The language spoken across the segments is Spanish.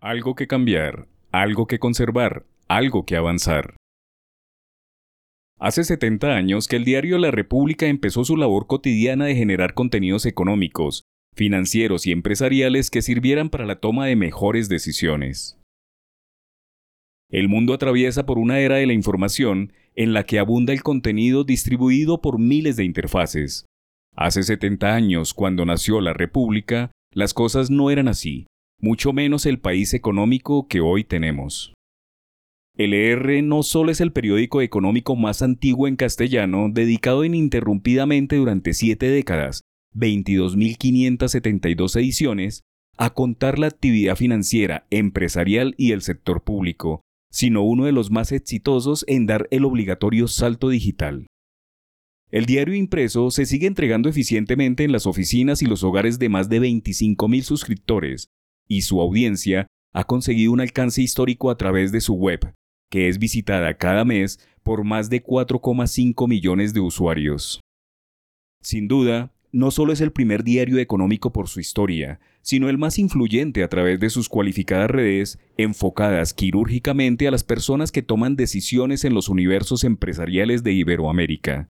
Algo que cambiar, algo que conservar, algo que avanzar. Hace 70 años que el diario La República empezó su labor cotidiana de generar contenidos económicos, financieros y empresariales que sirvieran para la toma de mejores decisiones. El mundo atraviesa por una era de la información en la que abunda el contenido distribuido por miles de interfaces. Hace 70 años, cuando nació la República, las cosas no eran así, mucho menos el país económico que hoy tenemos. El ER no solo es el periódico económico más antiguo en castellano, dedicado ininterrumpidamente durante siete décadas, 22.572 ediciones, a contar la actividad financiera, empresarial y el sector público, sino uno de los más exitosos en dar el obligatorio salto digital. El diario impreso se sigue entregando eficientemente en las oficinas y los hogares de más de 25.000 suscriptores, y su audiencia ha conseguido un alcance histórico a través de su web, que es visitada cada mes por más de 4,5 millones de usuarios. Sin duda, no solo es el primer diario económico por su historia, sino el más influyente a través de sus cualificadas redes enfocadas quirúrgicamente a las personas que toman decisiones en los universos empresariales de Iberoamérica.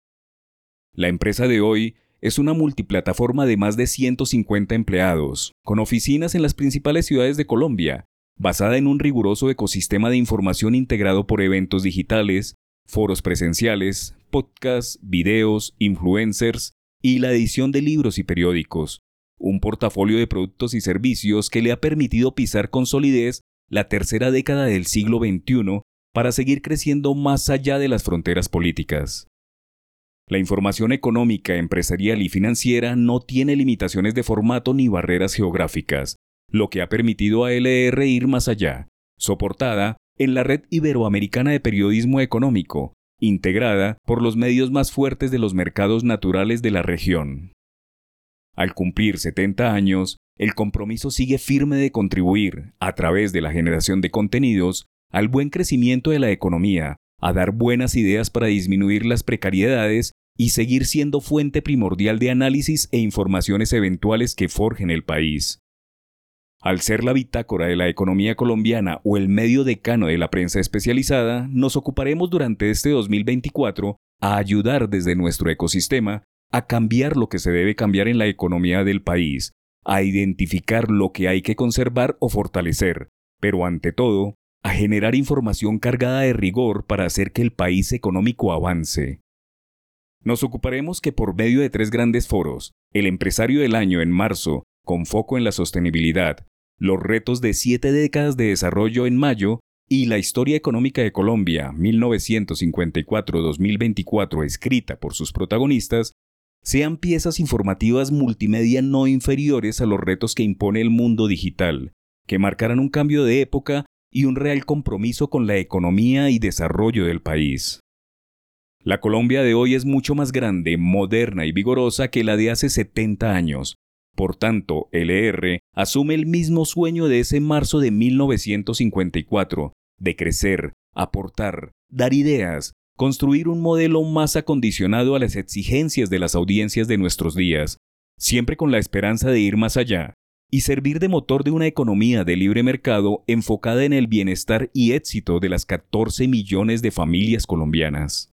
La empresa de hoy es una multiplataforma de más de 150 empleados, con oficinas en las principales ciudades de Colombia, basada en un riguroso ecosistema de información integrado por eventos digitales, foros presenciales, podcasts, videos, influencers y la edición de libros y periódicos, un portafolio de productos y servicios que le ha permitido pisar con solidez la tercera década del siglo XXI para seguir creciendo más allá de las fronteras políticas. La información económica, empresarial y financiera no tiene limitaciones de formato ni barreras geográficas, lo que ha permitido a LR ir más allá, soportada en la red iberoamericana de periodismo económico, integrada por los medios más fuertes de los mercados naturales de la región. Al cumplir 70 años, el compromiso sigue firme de contribuir, a través de la generación de contenidos, al buen crecimiento de la economía, a dar buenas ideas para disminuir las precariedades y seguir siendo fuente primordial de análisis e informaciones eventuales que forjen el país. Al ser la bitácora de la economía colombiana o el medio decano de la prensa especializada, nos ocuparemos durante este 2024 a ayudar desde nuestro ecosistema a cambiar lo que se debe cambiar en la economía del país, a identificar lo que hay que conservar o fortalecer, pero ante todo, a generar información cargada de rigor para hacer que el país económico avance. Nos ocuparemos que por medio de tres grandes foros, el empresario del año en marzo, con foco en la sostenibilidad, los retos de siete décadas de desarrollo en mayo y la historia económica de Colombia 1954-2024 escrita por sus protagonistas, sean piezas informativas multimedia no inferiores a los retos que impone el mundo digital, que marcarán un cambio de época y un real compromiso con la economía y desarrollo del país. La Colombia de hoy es mucho más grande, moderna y vigorosa que la de hace 70 años. Por tanto, LR asume el mismo sueño de ese marzo de 1954, de crecer, aportar, dar ideas, construir un modelo más acondicionado a las exigencias de las audiencias de nuestros días, siempre con la esperanza de ir más allá, y servir de motor de una economía de libre mercado enfocada en el bienestar y éxito de las 14 millones de familias colombianas.